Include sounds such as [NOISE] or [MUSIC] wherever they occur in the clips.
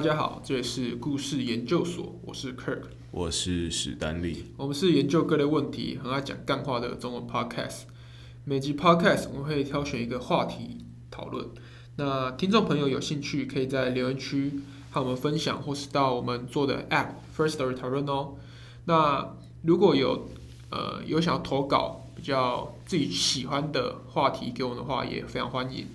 大家好，这里是故事研究所，我是 Kirk，我是史丹利。我们是研究各类问题、很爱讲干话的中文 Podcast。每集 Podcast 我们会挑选一个话题讨论。那听众朋友有兴趣，可以在留言区和我们分享，或是到我们做的 App First Story 讨论哦。那如果有呃有想要投稿比较自己喜欢的话题给我们的话，也非常欢迎。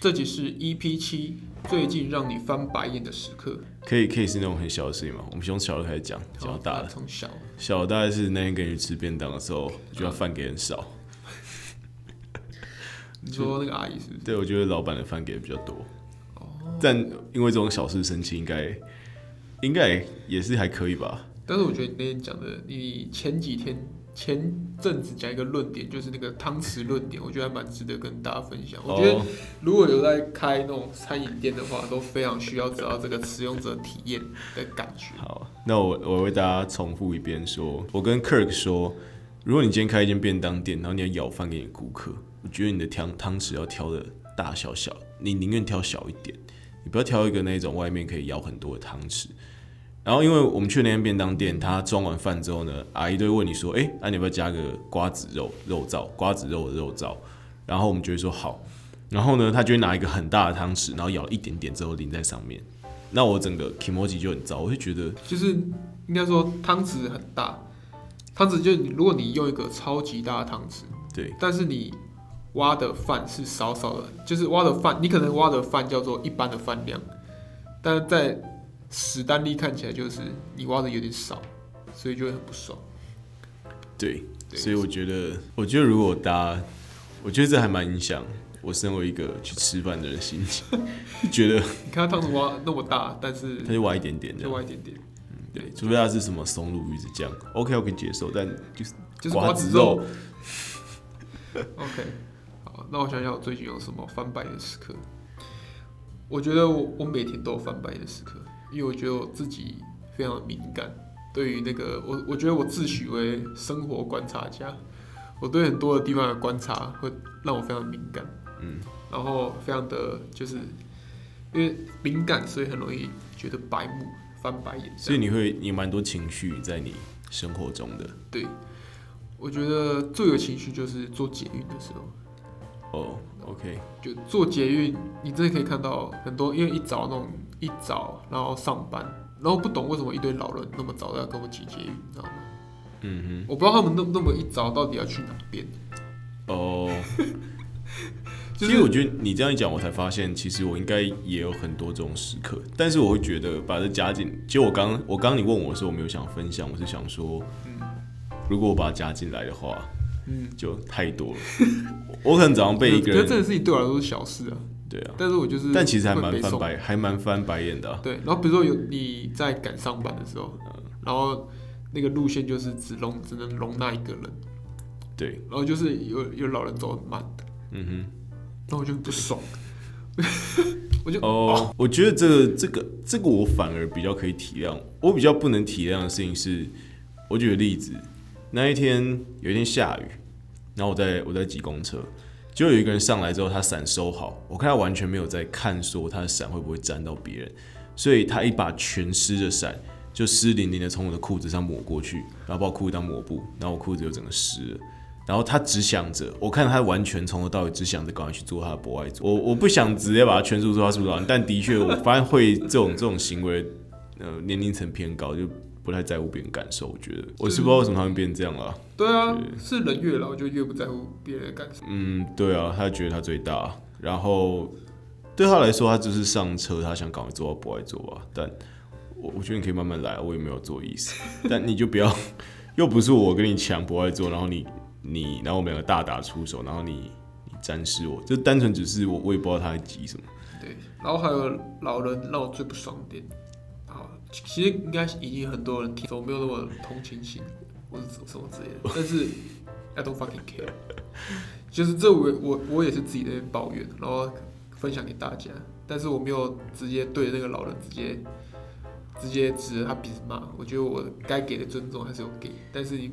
这集是 EP 七，最近让你翻白眼的时刻。可以可以是那种很小的事情吗？我们从小的开始讲，讲到大的。好从小小的大概是那天跟你吃便当的时候，觉得饭给很少。[LAUGHS] 你说那个阿姨是不是？对，我觉得老板的饭给的比较多。但因为这种小事生气，应该应该也是还可以吧？但是我觉得你那天讲的，你前几天前阵子讲一个论点，就是那个汤匙论点，我觉得还蛮值得跟大家分享。我觉得哦如果有在开那种餐饮店的话，都非常需要知道这个使用者体验的感觉。好，那我我为大家重复一遍说，我跟 Kirk 说，如果你今天开一间便当店，然后你要舀饭给你顾客，我觉得你的汤汤匙要挑的大小小，你宁愿挑小一点，你不要挑一个那种外面可以舀很多的汤匙。然后，因为我们去那间便当店，他装完饭之后呢，阿姨都会问你说：“哎、那、你要不要加个瓜子肉肉燥？瓜子肉的肉燥？”然后我们就会说好。然后呢，他就会拿一个很大的汤匙，然后舀了一点点之后淋在上面。那我整个 emoji 就很糟，我就觉得就是应该说汤匙很大，汤匙就是如果你用一个超级大的汤匙，对但是你挖的饭是少少的，就是挖的饭，你可能挖的饭叫做一般的饭量，但是在史丹利看起来就是你挖的有点少，所以就会很不爽。对，对所以我觉得，我觉得如果大家，我觉得这还蛮影响我身为一个去吃饭的人心情，觉得你看他汤匙挖那么大，但是他就挖一点点这就，挖一点点，对，除非他是什么松露鱼子酱，OK 我可以接受，但就是就是瓜瓜子肉。[LAUGHS] OK，好，那我想想我最近有什么翻白眼的时刻。我觉得我我每天都有翻白眼的时刻，因为我觉得我自己非常的敏感，对于那个我我觉得我自诩为生活观察家，我对很多的地方的观察会让我非常敏感，嗯，然后非常的就是因为敏感，所以很容易觉得白目翻白眼。所以你会你蛮多情绪在你生活中的对，我觉得最有情绪就是做捷运的时候。哦，OK，就做捷运，你真的可以看到很多，因为一早那种一早然后上班，然后不懂为什么一堆老人那么早要跟我挤捷运，你知道吗？嗯哼我不知道他们那那么一早到底要去哪边。哼，哦。[LAUGHS] 就是其实我觉得你这样一讲，我才发现，其实我应该也有很多这种时刻，但是我会觉得把这加进。其实我刚我刚刚你问我的时候，我没有想分享，我是想说，如果我把它加进来的话，嗯，就太多了。我可能早上被一个人，觉得这人，个事情对我来说是小事啊，对啊，但是我就是，但其实还蛮翻白，还蛮翻白眼的啊、对，然后比如说有你在赶上班的时候，嗯然后那个路线就是只容只能容纳一个人，对，然后就是有有老人走很慢，嗯然后我就很不爽，[LAUGHS] 我就哼，哦，我觉得这个这个这个我反而比较可以体谅，我比较不能体谅的事情是，我举个例子，那一天有一天下雨，然后我在我在挤公车，就有一个人上来之后，他伞收好，我看他完全没有在看说他的伞会不会沾到别人，所以他一把全湿的伞就湿淋淋的从我的裤子上抹过去，然后把我裤子当抹布，然后我裤子就整个湿了。然后他只想着，我看他完全从头到尾只想着赶快去做他的博爱组。我我不想直接把他圈住说他是不是老人，但的确我发现会这种这种行为，呃，年龄层偏高，就不太在乎别人感受。我觉得我是不知道为什么他们变这样了。对啊，是人越老就越不在乎别人的感受。嗯，对啊，他觉得他最大，然后对他来说，他只是上车，他想赶快做到不爱做吧。但我我觉得你可以慢慢来，我也没有做意思，[LAUGHS] 但你就不要，又不是我跟你抢不爱做，然后你你，然后我们两个大打出手，然后你你沾湿我，就单纯只是我我也不知道他在急什么。对，然后还有老人让我最不爽点，好，其实应该已经很多人听，我没有那么同情心或者什么什么之类的，但是 I don't fucking care，就是这我我我也是自己在抱怨，然后分享给大家，但是我没有直接对那个老人直接直接指着他鼻子骂，我觉得我该给的尊重还是有给，但是你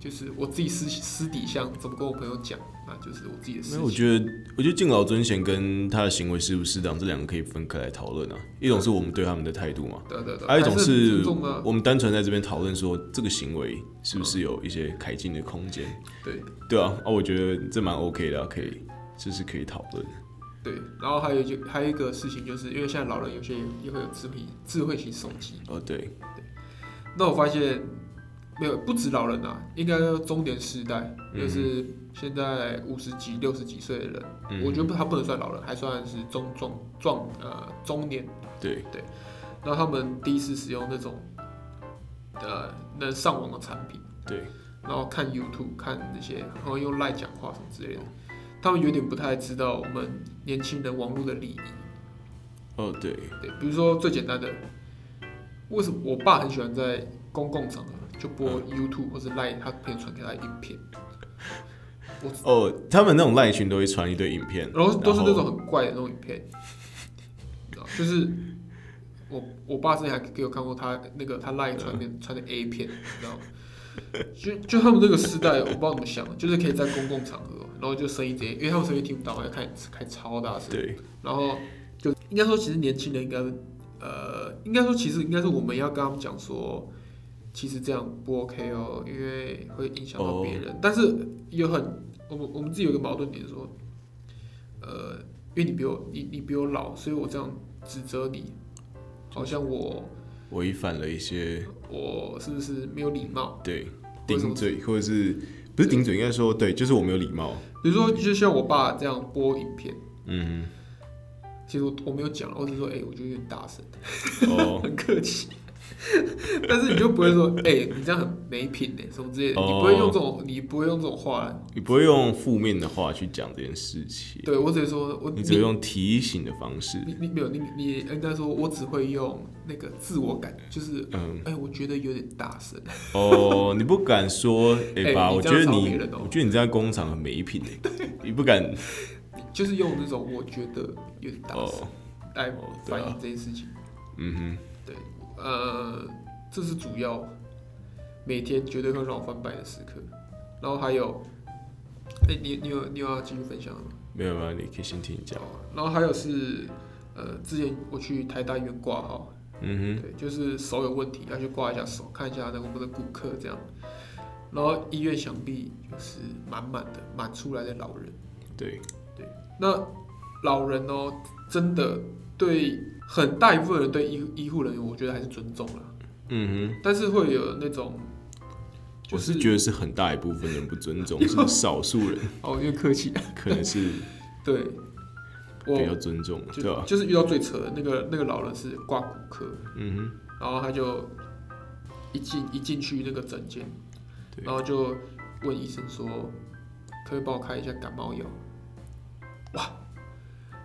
就是我自己私私底下怎么跟我朋友讲，那就是我自己的事没有，我。觉得，我觉得敬老尊贤跟他的行为适不适当，这两个可以分开来讨论啊。一种是我们对他们的态度嘛，对对对，还有一种是我们单纯在这边讨论说这个行为是不是有一些改进的空间，对对啊，啊，我觉得这蛮 OK 的啊、可以，这是可以讨论。对。然后还有就还有一个事情，就是因为现在老人有些也会有智慧智慧型手机，哦，对对，那我发现没有不止老人啊，应该说中年时代，嗯就是现在五十几、六十几岁的人，嗯我觉得不他不能算老人，还算是中壮壮呃中年。对，对，然后他们第一次使用那种呃能上网的产品，对，然后看 YouTube 看那些，然后用赖讲话什么之类的，他们有点不太知道我们年轻人网络的礼仪。哦，对，对，比如说最简单的，为什么我爸很喜欢在公共场合就播 YouTube 或者 Line，他朋友传给他的影片，我哦，他们那种赖群都会传一堆影片，然后都是那种很怪的那种影片，你知道就是我我爸之前还给我看过他那个他赖传的传的 A 片，你知道吗？就就他们那个时代，我不知道怎么想的，就是可以在公共场合，然后就声音直接，因为他们声音听不到，要开开超大声，对，然后就应该说，其实年轻人应该，呃，应该说其实应该是我们要跟他们讲说，其实这样不 OK 哦，因为会影响到别人。但是有很，我们我们自己有一个矛盾点说，呃，因为你比我你你比我老，所以我这样指责你，好像我违反了一些我是不是没有礼貌？对顶嘴，或者是不是顶嘴，应该说对，就是我没有礼貌。比如说，就像我爸这样播影片，嗯，其实我我没有讲，我只是说，哎、我觉得有点大声。哦，[LAUGHS] 很客气，[LAUGHS] 但是你就不会说，[LAUGHS] 哎、你这样很没品呢，什么之类的，哦。你不会用这种，你不会用这种话，你不会用负面的话去讲这件事情，对我只会说，我你只会用提醒的方式。你你没有你你应该说，我只会用那个自我感，就是，嗯，哎、我觉得有点大声，哦，你不敢说，哎、[LAUGHS] 哎爸，你这样我觉得你，我觉得你在工厂很没品哎，你不敢就是用那种我觉得有点大声哦，来反映这件事情，嗯呃，这是主要每天绝对会让我翻白的时刻，然后还有，哎、你你有你有要继续分享的吗？没有没有，你可以先听你讲。然后还有是，呃，之前我去台大医院挂号，嗯哼对，就是手有问题要去挂一下手，看一下那个我们的骨科这样。然后医院想必就是满满的满出来的老人，对，对，那老人哦，真的对很大一部分人对医医护人员，我觉得还是尊重了，嗯哼。但是会有那种，就我是觉得是很大一部分人不尊重，[LAUGHS] 是少数人。[LAUGHS] 哦，因为客气，可能是 [LAUGHS] 对。我比较尊重，就对吧？就是遇到最扯的那个那个老人是挂骨科，嗯哼。然后他就一进一进去那个诊间，对。然后就问医生说，可不可以帮我开一下感冒药？哇！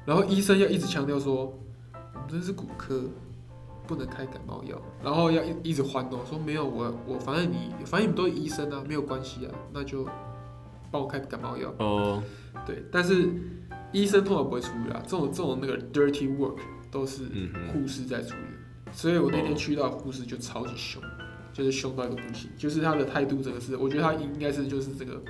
然后医生要一直强调说，这是骨科，不能开感冒药，然后要一一直换哦，说没有我我反正你反正你们都是医生啊，没有关系啊，那就帮我开感冒药。哦，对，但是医生通常不会处理啊，这种这种那个 dirty work 都是护士在处理，所以我那天去到护士就超级凶，就是凶到一个不行，就是他的态度真的是，我觉得他应该是就是这个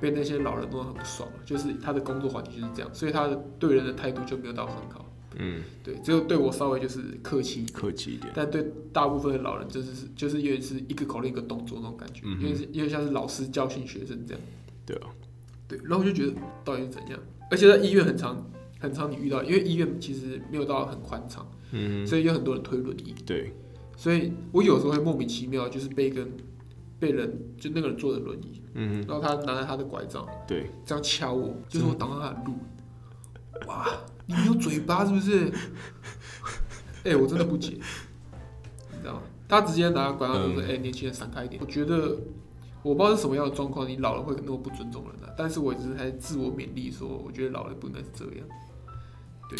被那些老人弄得很不爽了，就是他的工作环境就是这样，所以他的对人的态度就没有到很好，嗯，对，只有对我稍微就是客气客气一点，但对大部分的老人就是是就是有点是一个口令一个动作那种感觉，嗯因为因为像是老师教训学生这样，对啊，对，然后我就觉得到底是怎样，而且在医院很长很长你遇到，因为医院其实没有到很宽敞。嗯，所以有很多人推轮椅，对，所以我有时候会莫名其妙，就是被一个被人就那个人坐着轮椅，嗯然后他拿着他的拐杖哼，对，这样敲我，就是我挡到他的路。哇，你没有嘴巴是不是？[LAUGHS] 哎、我真的不解，你知道吗？他直接拿拐杖就说：“哎、年轻人闪开一点。”我觉得我不知道是什么样的状况，你老了会那么不尊重人啊。但是我只是还自我勉励说，我觉得老了不应该是这样。对，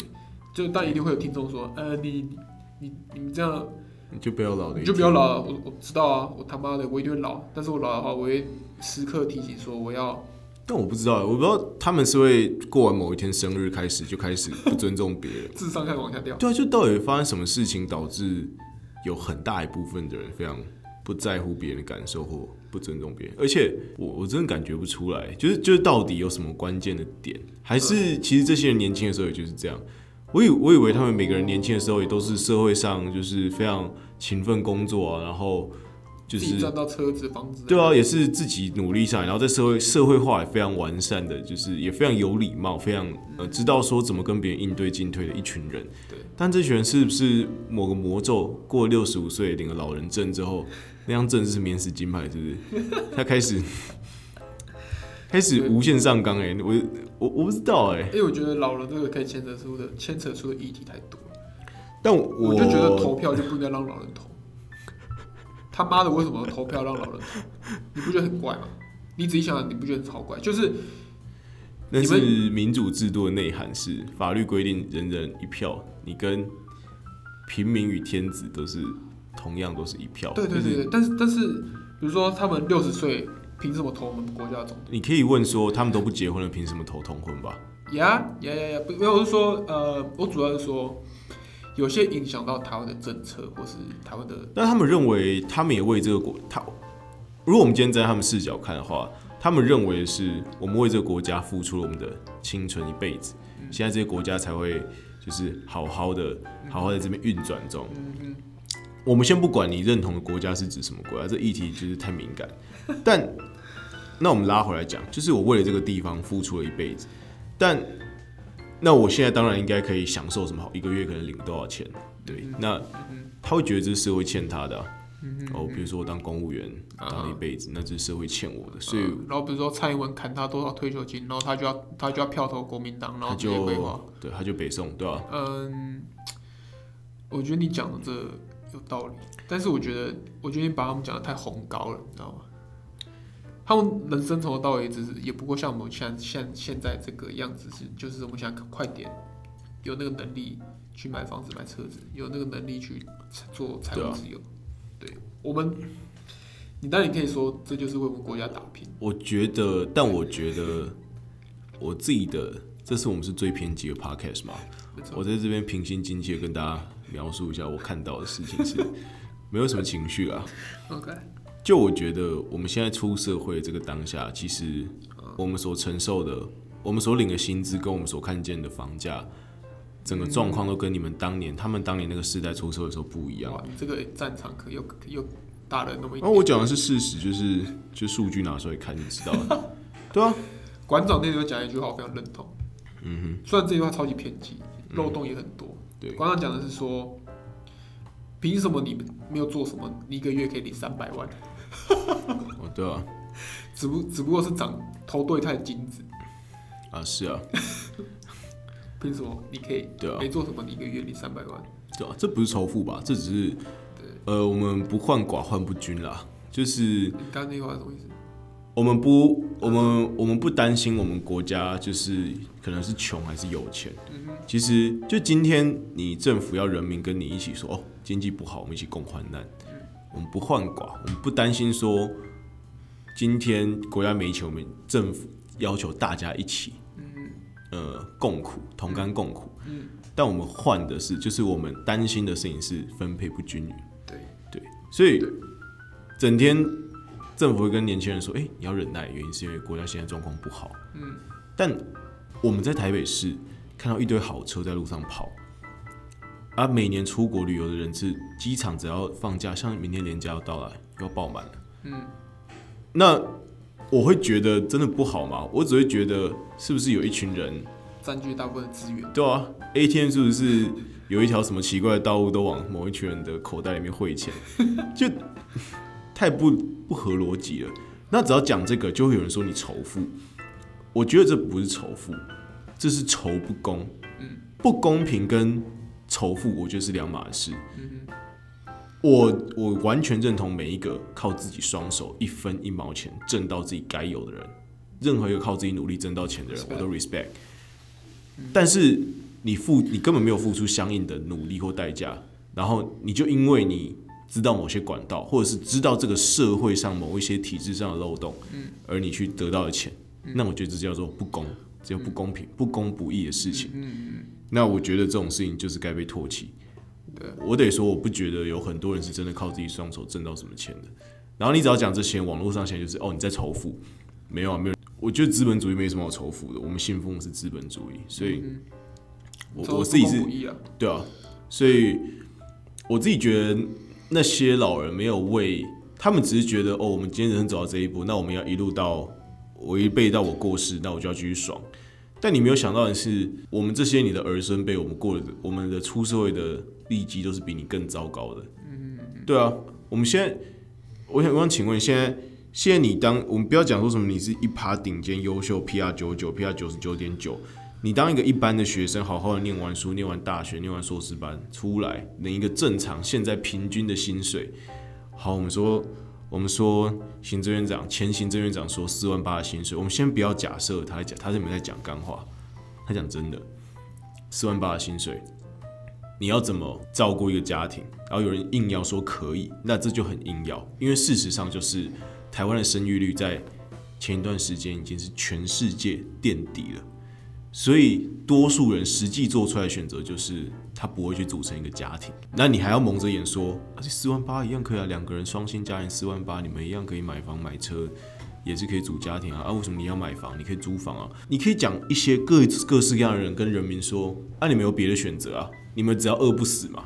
就但一定会有听众说：“呃，你你你你们这样。”你就不要老了，你就不要老了，我我知道啊，我他妈的我一定会老，但是我老的话，我会时刻提醒说我要，但我不知道，我不知道他们是会过完某一天生日开始就开始不尊重别人。[LAUGHS] 智商开始往下掉。对啊，就到底发生什么事情导致有很大一部分的人非常不在乎别人的感受或不尊重别人，而且我我真的感觉不出来，就是就是到底有什么关键的点，还是其实这些人年轻的时候也就是这样。我以我以为他们每个人年轻的时候也都是社会上就是非常勤奋工作啊，然后就是赚到车子、房子，对啊，也是自己努力上来，然后在社会社会化也非常完善的，就是也非常有礼貌，非常呃知道说怎么跟别人应对进退的一群人。对，但这群人是不是某个魔咒过六十五岁领了老人证之后，[LAUGHS] 那张证是免死金牌，是不是？[LAUGHS] 他开始 [LAUGHS] 开始无限上纲哎、我我我不知道哎、因为我觉得老人这个可以牵扯出的牵扯出的议题太多，但我我就觉得投票就不应该让老人投。他妈的，为什么投票让老人投？你不觉得很怪吗？你仔细想想，你不觉得超怪？就是那是民主制度的内涵是法律规定人人一票，你跟平民与天子都是同样都是一票。对对对对，但是但是，比如说他们六十岁，凭什么投我们国家总统？你可以问说，他们都不结婚了，凭什么投同婚吧？呀呀呀呀！不，没有，我是说，呃，我主要是说，有些影响到台湾的政策，或是台湾的，那他们认为，他们也为这个国，他如果我们今天站在他们视角看的话，他们认为是我们为这个国家付出了我们的青春一辈子，现在这些国家才会就是好好的好好在这边运转中。我们先不管你认同的国家是指什么国家，这议题就是太敏感。[LAUGHS] 但那我们拉回来讲，就是我为了这个地方付出了一辈子，但那我现在当然应该可以享受什么好，一个月可能领多少钱？对，那他会觉得这是社会欠他的啊、哦，比如说我当公务员当了一辈子，那这是社会欠我的，所以嗯然后比如说蔡英文砍他多少退休金，然后他就要他就要票投国民党，然后。就对他就北宋，对吧、嗯，我觉得你讲的这有道理，但是我觉得，我觉得你把他们讲的太宏高了，你知道吗？他们人生从头到尾只是，也不过像我们现在现现在这个样子是，就是我们想快点有那个能力去买房子、买车子，有那个能力去做财务自由。对,、我们，你当然你可以说这就是为我们国家打拼，我觉得，但我觉得我自己的，这是我们是最偏激的 podcast 嘛。没错我在这边平心静气的跟大家描述一下我看到的事情是，[LAUGHS] 没有什么情绪啊。OK，就我觉得我们现在出社会这个当下，其实我们所承受的，我们所领的薪资跟我们所看见的房价，整个状况都跟你们当年、他们当年那个时代出社会的时候不一样。哇，你这个战场可又又大了那么一然后我讲的是事实，就是就数据拿出来看就知道了。对啊，[LAUGHS] 馆长那时候讲一句话，我非常认同。嗯哼虽然这句话超级偏激，漏洞也很多。对馆长讲的是说，凭什么你们没有做什么，你一个月可以领三百万？哼，哦对啊，只不只不过是长投对太精子，啊是啊，[LAUGHS] 凭什么你可以对啊没做什么，你一个月领三百万？对啊，这不是仇富吧？这只是呃，我们不患寡患不均啦，就是你刚刚那句话什么意思？我们不，我们我们不担心我们国家就是可能是穷还是有钱。其实就今天你政府要人民跟你一起说哦，经济不好，我们一起共患难。我们不患寡，我们不担心说今天国家没钱，我们政府要求大家一起，呃，共苦，同甘共苦。但我们换的是，就是我们担心的事情是分配不均匀。对对，所以整天政府会跟年轻人说：“哎、你要忍耐，原因是因为国家现在状况不好。”嗯，但我们在台北市看到一堆好车在路上跑，而每年出国旅游的人次，机场只要放假，像明天年假要到来，又要爆满了。嗯，那我会觉得真的不好吗？我只会觉得是不是有一群人占据大部分的资源。对啊，ATM 是不是有一条什么奇怪的道路都往某一群人的口袋里面汇钱，[LAUGHS] 就太不不合逻辑了。那只要讲这个，就会有人说你仇富。我觉得这不是仇富，这是仇不公。不公平跟仇富，我觉得是两码事。我我完全认同每一个靠自己双手一分一毛钱挣到自己该有的人，任何一个靠自己努力挣到钱的人，我都 respect。但是你付你根本没有付出相应的努力或代价，然后你就因为你知道某些管道，或者是知道这个社会上某一些体制上的漏洞，而你去得到的钱，那我觉得这叫做不公，这叫不公平、不公不义的事情。那我觉得这种事情就是该被唾弃。对，我得说，我不觉得有很多人是真的靠自己双手挣到什么钱的。然后你只要讲这些，网络上现在就是哦你在仇富，没有啊，没有。我觉得资本主义没什么好仇富的，我们信奉的是资本主义，所以嗯我这我自己是对啊，所以我自己觉得那些老人没有为他们，只是觉得哦，我们今天人生走到这一步，那我们要一路到我一辈到我过世，那我就要继续爽。但你没有想到的是，我们这些你的儿孙辈，我们过的我们的出社会的利基都是比你更糟糕的。嗯，对啊，我们现在，我想我想请问，现在现在你当我们不要讲说什么你是一趴顶尖优秀 PR 九九 PR 九十九点九，你当一个一般的学生，好好的念完书，念完大学，念完硕士班出来，领一个正常现在平均的薪水。好，我们说，我们说行政院长前行政院长说四万八的薪水，我们先不要假设他在讲，他是没在讲干话，他讲真的，四万八的薪水，你要怎么照顾一个家庭？然后有人硬要说可以，那这就很硬要，因为事实上就是台湾的生育率在前一段时间已经是全世界垫底了。所以多数人实际做出来的选择就是他不会去组成一个家庭，那你还要蒙着眼说，而且四万八一样可以啊，两个人双薪家庭四万八，你们一样可以买房买车，也是可以组家庭啊。啊，为什么你要买房？你可以租房啊，你可以讲一些各各式各样的人跟人民说，啊，你们有别的选择啊，你们只要饿不死嘛。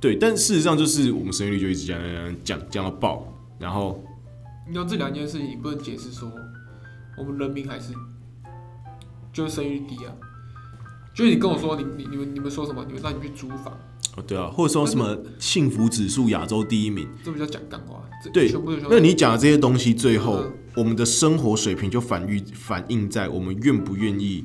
对，但事实上就是我们生育率就一直降降降降降到爆，然后你知道这两件事情，你不能解释说我们人民还是就是生育率低啊。就是你跟我说你你你们你们说什么？你们让你去租房，哦对啊，或者说什么幸福指数亚洲第一名。这不叫讲干话。对全部都那你讲的这些东西，最后嗯我们的生活水平就反映反映在我们愿不愿意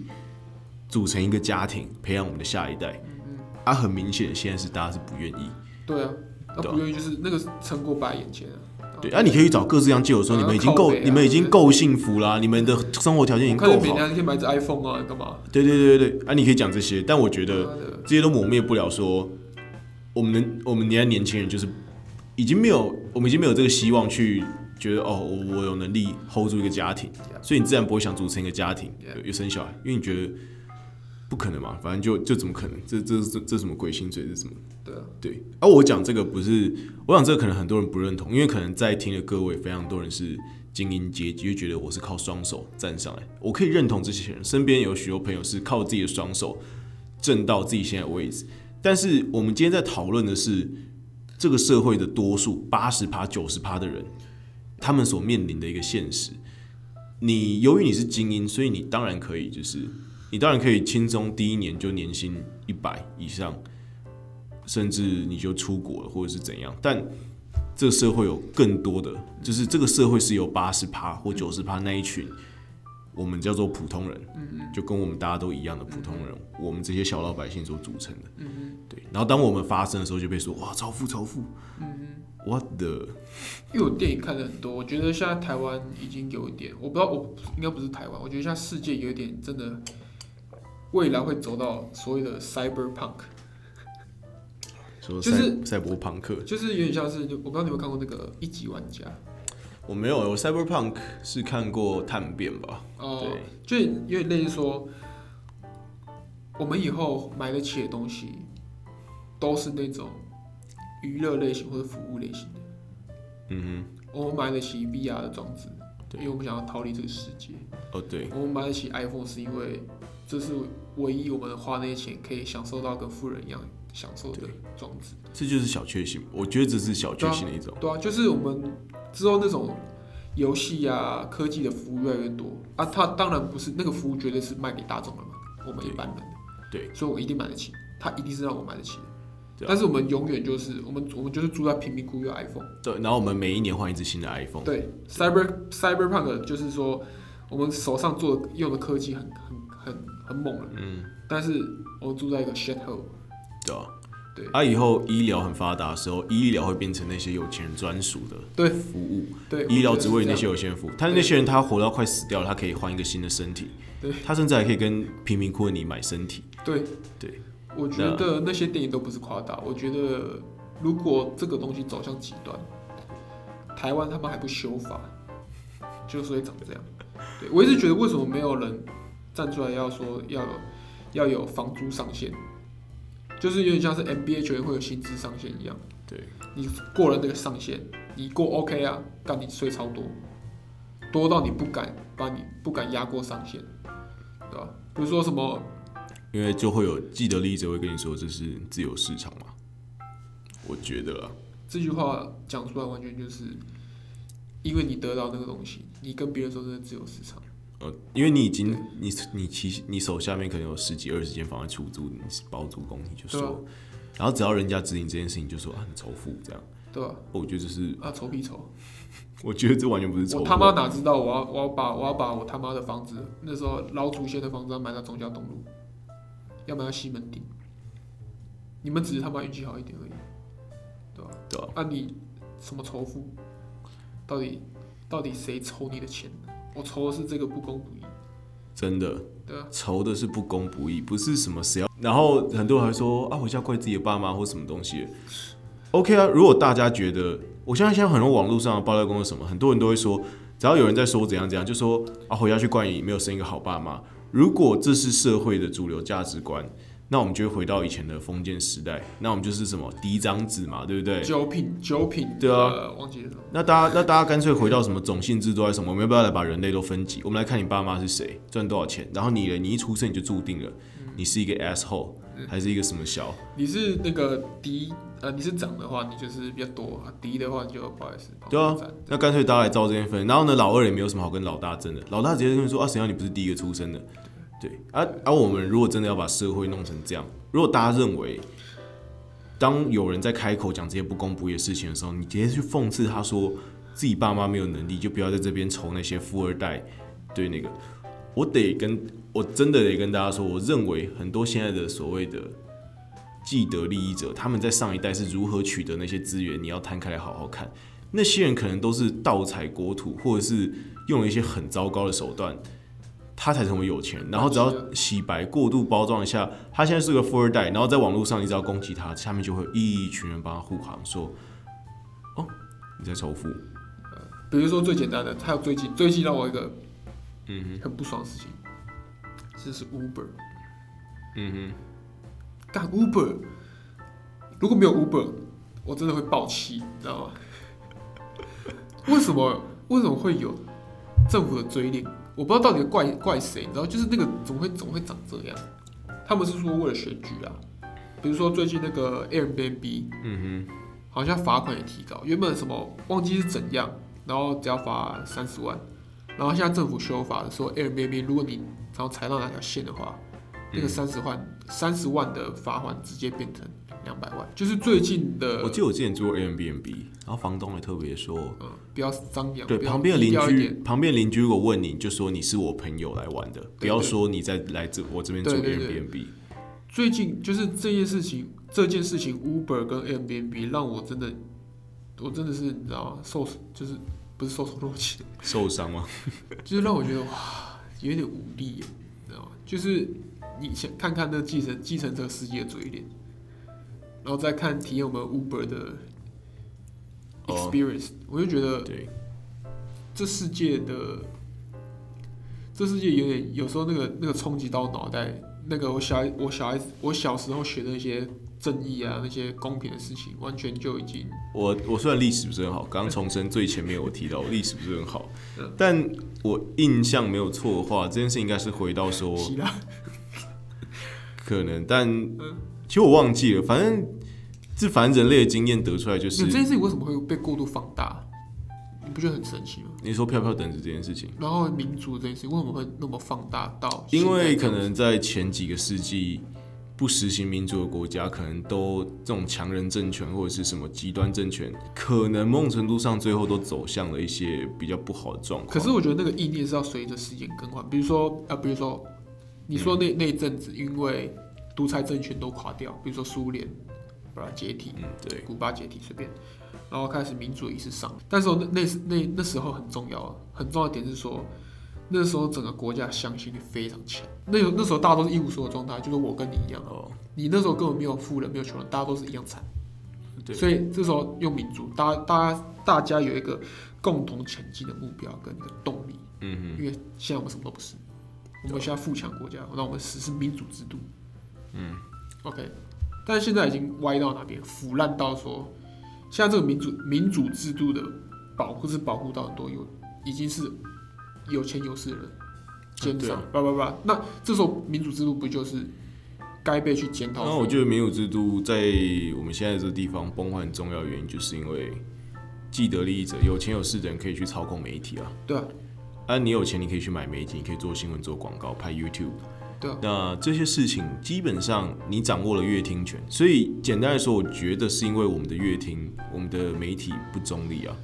组成一个家庭，培养我们的下一代。嗯啊，很明显，现在是大家是不愿意。对啊，那不愿意就是那个撑过摆在眼前啊。对啊，你可以找各式各样借口说啊你们已经够，啊你们已经够幸福啦，你们的生活条件已经够好。你每年可以买只 iPhone 啊，干嘛？对对对对对，啊，你可以讲这些，但我觉得这些都抹灭不了说，我们能我们年在年轻人就是已经没有，我们已经没有这个希望去觉得哦，我我有能力 hold 住一个家庭。所以你自然不会想组成一个家庭有生小孩，因为你觉得不可能嘛，反正就就怎么可能？这这这这什么鬼薪水？这是什么？对啊，对，而、我讲这个不是，我讲这个可能很多人不认同，因为可能在听的各位非常多人是精英阶级，就觉得我是靠双手站上来，我可以认同这些人，身边有许多朋友是靠自己的双手挣到自己现在的位置，但是我们今天在讨论的是这个社会的多数八十趴、九十趴的人，他们所面临的一个现实。你由于你是精英，所以你当然可以，就是你当然可以轻松第一年就年薪一百以上，甚至你就出国了，或者是怎样。但这个社会有更多的，就是这个社会是由八十趴或九十趴那一群，我们叫做普通人，就跟我们大家都一样的普通人，我们这些小老百姓所组成的。对。然后当我们发生的时候，就被说哇超富超富。What the？因为我电影看的很多，我觉得现在台湾已经有一点，我不知道，我应该不是台湾，我觉得现在世界有一点真的，未来会走到所谓的 cyberpunk，就是赛博朋克，就是有点像是，我不知道你有没有看过那个一级玩家。我没有，我 Cyberpunk 是看过探变吧？哦对，就有点类似说，我们以后买得起的东西，都是那种娱乐类型或者服务类型的。嗯哼。我们买得起 VR 的装置，对。因为我们想要逃离这个世界。哦对，我们买得起 iPhone 是因为这是唯一我们花那些钱可以享受到跟富人一样享受的装置。这就是小确幸，我觉得这是小确幸的一种。对啊，就是我们之后那种游戏啊、科技的服务越来越多啊，它当然不是那个服务绝对是卖给大众的嘛，我们一般人的。对，所以我一定买得起，它一定是让我买得起的。啊但是我们永远就是我们我们就是住在贫民窟用 iPhone。对，然后我们每一年换一只新的 iPhone。对，cyber cyberpunk 就是说我们手上做的用的科技很很很很猛了，嗯，但是我住在一个 shit hole。对啊。对啊，以后医疗很发达的时候，医疗会变成那些有钱人专属的对服务，对，医疗只为那些有钱人服务。但是那些人他活到快死掉了，他可以换一个新的身体，对他甚至还可以跟贫民窟的你买身体。对对，我觉得那些电影都不是夸大。我觉得如果这个东西走向极端，台湾他们还不修法，就是会长这样。对我一直觉得为什么没有人站出来要说要有要有房租上限？就是有点像是 NBA 球员会有薪资上限一样。对，你过了那个上限，你过 OK 啊，但你税超多，多到你不敢把你不敢压过上限，对吧？比如说什么，因为就会有既得利益者会跟你说这是自由市场嘛，我觉得啊，这句话讲出来完全就是，因为你得到那个东西，你跟别人说这是自由市场，呃，因为你已经你你其你手下面可能有十几二十间房在出租，你是包租公，你就说，然后只要人家指引这件事情，就说啊你仇富这样，对吧？我觉得这是，啊，仇屁仇！[LAUGHS] 我觉得这完全不是仇他妈哪知道我要我要把我要把我他妈的房子，那时候老祖先的房子要买到中交东路，要买到西门町，你们只是他妈运气好一点而已，对吧？对啊，那你什么仇富？到底到底谁抽你的钱？我愁的是这个不公不义，真的。对啊，仇的是不公不义，不是什么谁要。然后很多人还说啊，回家怪自己的爸妈或什么东西。OK 啊，如果大家觉得，我相信现在很多网络上的爆料公司什么，很多人都会说，只要有人在说怎样怎样，就说啊，回家去怪你没有生一个好爸妈。如果这是社会的主流价值观，那我们就会回到以前的封建时代，那我们就是什么嫡长子嘛，对不对？九品九品，对啊呃，忘记了什么，那大家那大家干脆回到什么种姓制度还是什么？我们要不要来把人类都分级？我们来看你爸妈是谁，赚多少钱，然后你呢？你一出生你就注定了你是一个 asshole，还是一个什么小？你是那个嫡呃，你是长的话，你就是比较多啊；嫡的话，你就不好意思。对啊那干脆大家来照这边分。然后呢，老二也没有什么好跟老大争的，老大直接跟你说啊，谁让你不是第一个出生的？对，而、而、我们如果真的要把社会弄成这样，如果大家认为，当有人在开口讲这些不公不义的事情的时候，你直接去讽刺他说自己爸妈没有能力，就不要在这边愁那些富二代。对那个，我得跟我真的得跟大家说，我认为很多现在的所谓的既得利益者，他们在上一代是如何取得那些资源，你要摊开来好好看。那些人可能都是盗采国土，或者是用了一些很糟糕的手段，他才成为有钱人。然后只要洗白、过度包装一下，他现在是个富二代，然后在网络上你只要攻击他，下面就会有一群人帮他护航，说：“哦，你在仇富。比如说最简单的，他有最近最近让我一个”嗯很不爽的事情，这是 Uber，嗯哼，嗯干 Uber，如果没有 Uber，我真的会爆气，你知道吗？[LAUGHS] 为什么为什么会有政府的追令？我不知道到底怪怪谁，你知道，就是那个怎么会怎么会长这样？他们是说为了选举啊，比如说最近那个 Airbnb，嗯哼，嗯好像罚款也提高，原本什么忘记是怎样，然后只要罚三十万，然后现在政府修法说 Airbnb，如果你然后踩到哪条线的话，那个三十万三十万的罚款直接变成两百万，就是最近，的我记得我之前住过 Airbnb，然后房东也特别说，嗯，不要张扬，对旁边的邻居旁边的邻居如果问你，就说你是我朋友来玩的，不要说你在来这我这边住对对对 Airbnb。最近就是这件事情，这件事情 Uber 跟 Airbnb 让我真的，我真的是你知道吗？受就是不是受宠若惊，受伤吗？[LAUGHS] 就是让我觉得哇，有点无力耶，你知道吗？就是你先看看那计程计程车司机的嘴脸，然后再看体验我们 Uber 的哦。experience，、我就觉得对，这世界的这世界有点有时候那个那个冲击到脑袋，那个我小孩我小孩子我小时候学的那些正义啊那些公平的事情，完全就已经我我虽然历史不是很好，刚刚重申最前面我提到我历史不是很好 [LAUGHS] 嗯，但我印象没有错的话，这件事应该是回到说可能，但嗯其实我忘记了，反正这反正人类的经验得出来就是这，件事情为什么会被过度放大？你不觉得很神奇吗？你说飘飘等子这件事情，然后民族这件事情为什么会那么放大到因为可能在前几个世纪。不实行民主的国家，可能都这种强人政权或者是什么极端政权，可能某种程度上最后都走向了一些比较不好的状况。可是我觉得那个意念是要随着时间更换，比如说啊，比如说你说那、那一阵子，因为独裁政权都垮掉，比如说苏联把它解体，嗯，对，古巴解体随便，然后开始民主意识上，但是那那那那时候很重要，很重要的点是说，那时候整个国家向心力非常强，那有那时候大家都是一无所有状态，就是我跟你一样啊，哦，你那时候根本没有富人没有穷人，大家都是一样惨。对。所以这时候用民主，大家大家大家有一个共同前进的目标跟一个动力，嗯嗯因为现在我们什么都不是，我们现在富强国家，那我们实施民主制度。嗯，OK，但是现在已经歪到哪边，腐烂到说，现在这个民主民主制度的保护是保护到很多有已经是有钱有势的人肩上，叭叭叭，那这时候民主制度不就是该被去检讨？那我觉得民主制度在我们现在这个地方崩坏很重要的原因，就是因为既得利益者、有钱有势的人可以去操控媒体啊。对啊，啊，你有钱，你可以去买媒体，你可以做新闻、做广告、拍 YouTube。对啊，那这些事情基本上你掌握了乐听权，所以简单来说，我觉得是因为我们的乐听、我们的媒体不中立啊，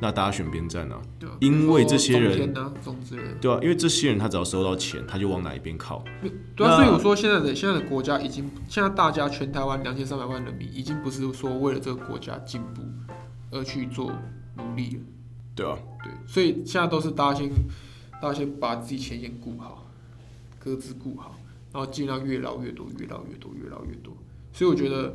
那大家选边站啊，对啊，因为这些人对啊，因为这些人他只要收到钱，他就往哪一边靠。对啊，所以我说现在的现在的国家已经，现在大家全台湾两千三百万人民已经不是说为了这个国家进步而去做努力了，对啊，对，所以现在都是大家先大家先把自己钱先顾好，各自顾好，然后尽量越捞越多，越捞越多，越捞越多。所以我觉得，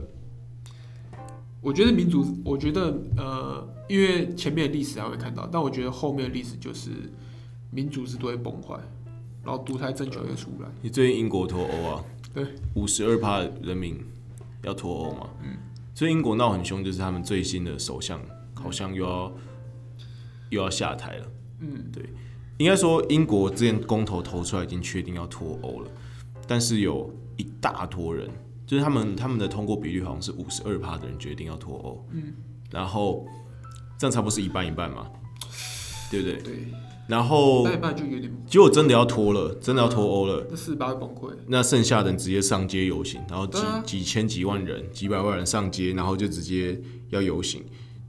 我觉得民主，我觉得呃，因为前面的历史还会看到，但我觉得后面的历史就是民主制度会崩坏，然后独裁政权会出来。你最近英国脱欧啊？对，五十二趴人民要脱欧嘛？嗯，所以英国闹很凶，就是他们最新的首相好像又要又要下台了。嗯，对，应该说英国之前公投投出来已经确定要脱欧了，但是有一大坨人，就是他们他们的通过比率好像是五十二趴的人决定要脱欧。嗯，然后这样差不多是一半一半嘛，对不对？对，然后那一半就有点，结果真的要脱了，真的要脱欧了。那四八会崩溃。那剩下的人直接上街游行，然后几啊几千几万人、几百万人上街，然后就直接要游行。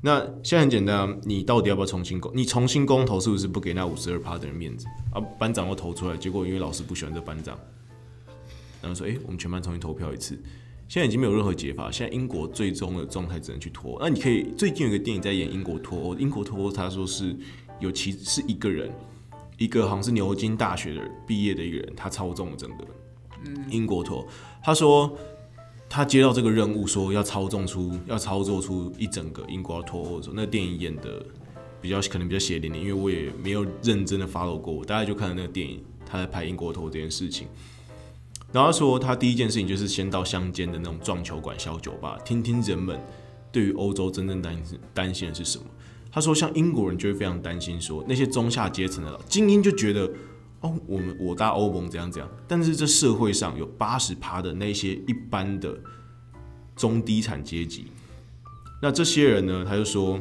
那现在很简单啊，你到底要不要重新公？你重新公投是不是不给那五十二趴的人面子啊？班长又投出来，结果因为老师不喜欢这班长，然后说：“诶，我们全班重新投票一次。”现在已经没有任何解法，现在英国最终的状态只能去脱。那你可以最近有一个电影在演英国脱欧，英国脱欧，他说是有其是一个人，一个好像是牛津大学的毕业的一个人，他操纵了整个英国脱欧。他说他接到这个任务，说要操纵出要操作出一整个英国脱欧的时候，那电影演的比较可能比较血淋淋，因为我也没有认真的 follow 过，我大概就看了那个电影，他在拍英国脱欧这件事情。然后他说，他第一件事情就是先到乡间的那种撞球馆、小酒吧，听听人们对于欧洲真正担心担心的是什么。他说，像英国人就会非常担心说，那些中下阶层的老精英就觉得，哦，我们我大欧盟怎样怎样，但是这社会上有八十趴的那些一般的中低产阶级，那这些人呢，他就说，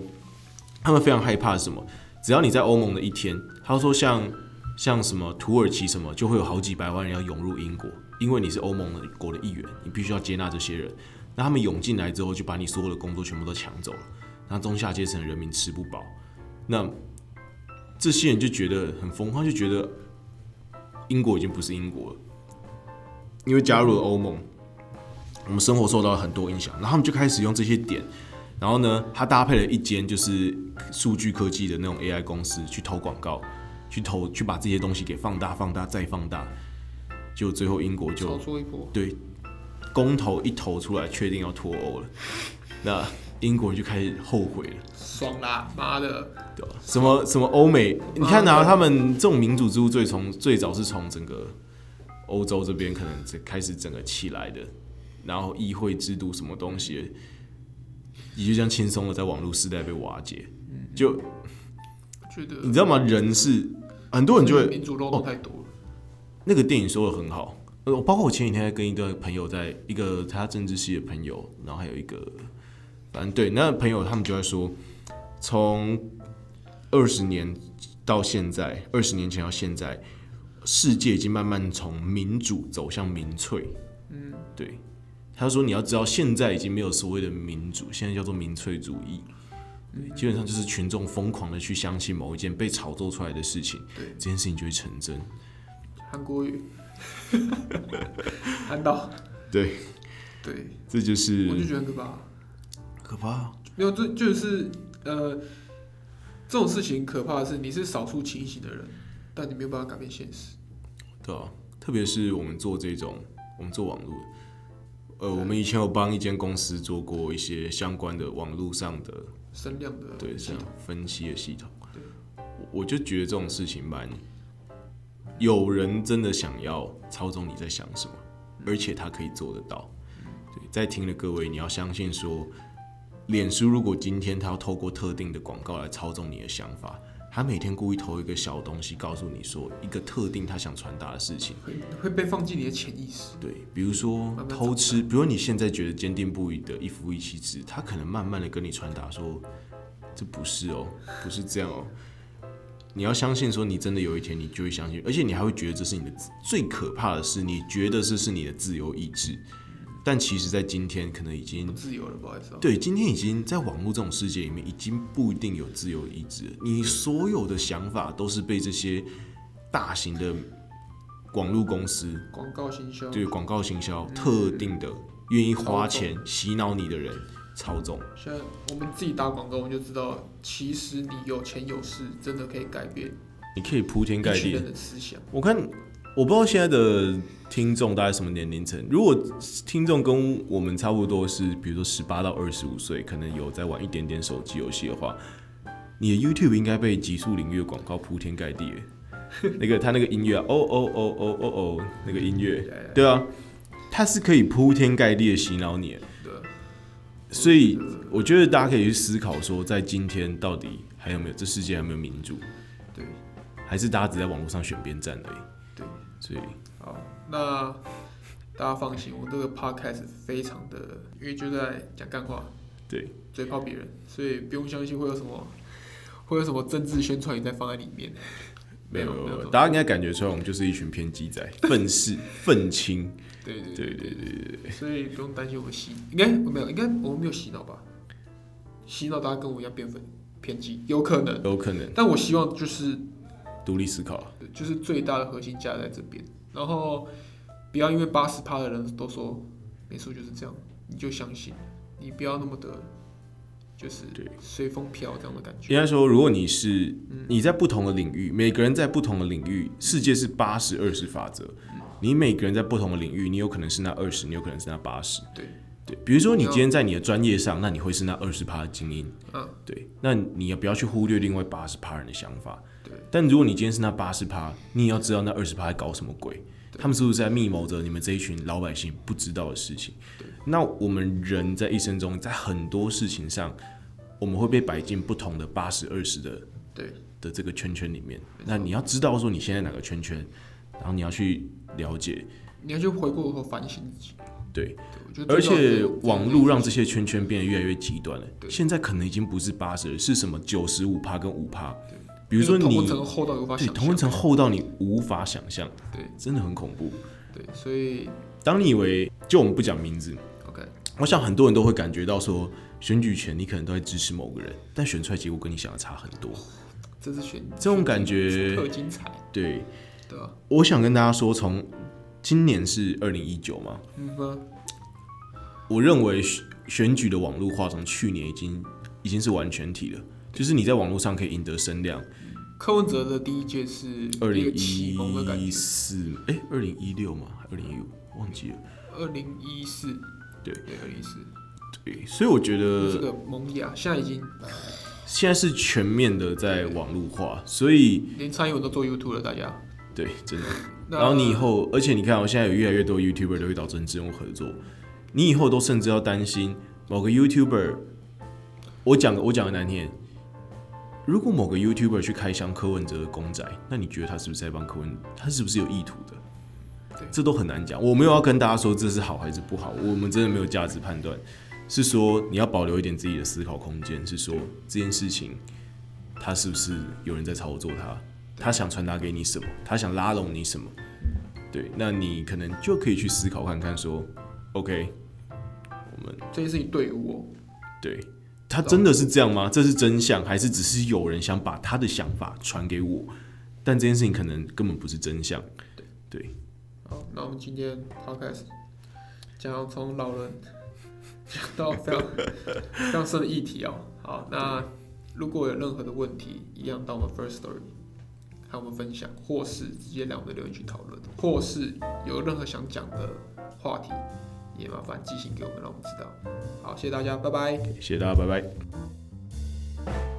他们非常害怕什么？只要你在欧盟的一天，他说像像什么土耳其什么，就会有好几百万人要涌入英国，因为你是欧盟的国的一员，你必须要接纳这些人。那他们涌进来之后，就把你所有的工作全部都抢走了，那中下阶层人民吃不饱。那这些人就觉得很疯狂，就觉得英国已经不是英国了，因为加入了欧盟，我们生活受到了很多影响。然后他们就开始用这些点，然后呢，他搭配了一间就是数据科技的那种 AI 公司去投广告，去投去把这些东西给放大、放大再放大，就最后英国就对，公投一投出来，确定要脱欧了，那英国人就开始后悔了，爽啦，妈的！对吧？什么什么欧美，你看啊，他们这种民主制度最从最早是从整个欧洲这边可能这开始整个起来的，然后议会制度什么东西，也就这样轻松的在网络时代被瓦解。就觉得你知道吗？人是很多人就会民主漏洞太多了。那个电影说的很好，呃，包括我前几天还跟一个朋友在一个他政治系的朋友，然后还有一个，反正对那朋友他们就在说，从二十年到现在，二十年前到现在，世界已经慢慢从民主走向民粹。嗯，对，他说你要知道，现在已经没有所谓的民主，现在叫做民粹主义。对，基本上就是群众疯狂的去相信某一件被炒作出来的事情，对这件事情就会成真。韩国语，[LAUGHS] 韩导，对，对，这就是我就觉得很可怕。没有，这就是呃，这种事情可怕的是，你是少数清醒的人，但你没有办法改变现实。对啊，特别是我们做这种，我们做网络，呃，我们以前有帮一间公司做过一些相关的网络上的声量的对像系统，分析的系统我就觉得这种事情蛮，有人真的想要操纵你在想什么，而且他可以做得到。对，在听的各位，你要相信说，脸书如果今天他要透过特定的广告来操纵你的想法，他每天故意投一个小东西，告诉你说一个特定他想传达的事情，会会被放进你的潜意识。对，比如说偷吃，比如你现在觉得坚定不移的一夫一妻制，他可能慢慢的跟你传达说，这不是哦，不是这样哦。你要相信，说你真的有一天你就会相信，而且你还会觉得这是你的最可怕的是，你觉得这是你的自由意志，但其实，在今天可能已经不自由了，不好意思、哦。对，今天已经在网络这种世界里面，已经不一定有自由意志了。你所有的想法都是被这些大型的网络公司广告行销，对广告行销特定的愿意花钱洗脑你的人操纵。现在我们自己打广告，我们就知道，其实你有钱有势，真的可以改变你可以铺天盖地。的思想。我看，我不知道现在的听众大概什么年龄层。如果听众跟我们差不多是，比如说十八到二十五岁，可能有在玩一点点手机游戏的话，你的 YouTube 应该被极速领域广告铺天盖地耶。[LAUGHS] 那个他那个音乐啊，哦哦哦哦哦哦，那个音乐，对啊，它是可以铺天盖地的洗脑你耶。对，所以我觉得大家可以去思考说，在今天到底还有没有这世界还有没有民主，对，还是大家只在网络上选边站而已？对，所以好，那大家放心，我这个 podcast 非常的，因为就在讲干话，对，嘴炮别人，所以不用相信会有什么，会有什么政治宣传也在放在里面。[LAUGHS] 没有没有没有，大家应该感觉出来，我们就是一群偏激仔，[LAUGHS] 愤世愤青。对对对对对对，所以不用担心我们洗，应该没有，应该我们没有洗脑吧？洗脑大家跟我一样变粉偏激，有可能，有可能但我希望就是独立思考。就是最大的核心价在这边，然后不要因为八十趴的人都说美术就是这样，你就相信，你不要那么的，就是对随风飘这样的感觉。应该说，如果你是你在不同的领域，每个人在不同的领域，世界是八十二十法则。你每个人在不同的领域，你有可能是那二十，你有可能是那八十。对对，比如说你今天在你的专业上，那你会是那二十趴的精英。嗯，对，那你也不要去忽略另外八十趴人的想法。对，但如果你今天是那八十趴，你也要知道那二十趴在搞什么鬼，他们是不是在密谋着你们这一群老百姓不知道的事情？那我们人在一生中，在很多事情上，我们会被摆进不同的八十二十的对的这个圈圈里面。那你要知道说你现在哪个圈圈，然后你要去了解，你要去回顾和反省自己。对，而且网络让这些圈圈变得越来越极端了。现在可能已经不是八十，是什么九十五趴跟五趴。比如说你同温层厚到无法对想象。同温层厚到你无法想象，对真的很恐怖。对，所以当你以为就我们不讲名字，OK，我想很多人都会感觉到说，选举前你可能都在支持某个人，但选出来结果跟你想的差很多。这是选这种感觉特精彩，对，对吧？我想跟大家说，从今年是二零一九嘛，嗯哼，我认为选选举的网络化从去年已经已经是完全体了，就是你在网络上可以赢得声量。柯文哲的第一届是二零个启蒙的感一，四，哎，二零一六吗？二零一五忘记了。二零一四，对对，二零一四，对，所以我觉得这个萌芽现在已经现在是全面的在网络化，所以连参与我都做 YouTube 了，大家。对，真的。[LAUGHS] 然后你以后，而且你看、我，现在有越来越多 YouTuber 都会找政治人物合作，你以后都甚至要担心某个 YouTuber，我讲个我讲个难听点，如果某个 YouTuber 去开箱柯文哲的公仔，那你觉得他是不是在帮柯文？他是不是有意图的对？这都很难讲。我没有要跟大家说这是好还是不好，我们真的没有价值判断，是说你要保留一点自己的思考空间，是说这件事情他是不是有人在操作他？他想传达给你什么？他想拉拢你什么？对，那你可能就可以去思考看看说，OK，我们这件事情对于我，对他真的是这样吗？这是真相，还是只是有人想把他的想法传给我？但这件事情可能根本不是真相。对对，好，那我们今天 Podcast 讲从老人讲到非常非常深的议题哦。好，那如果有任何的问题，一样到我们 First Story 和我们分享，或是直接来我们的留言区讨论，或是有任何想讲的话题，也麻烦寄信给我们让我们知道。好谢谢大家拜拜。谢谢大家拜拜。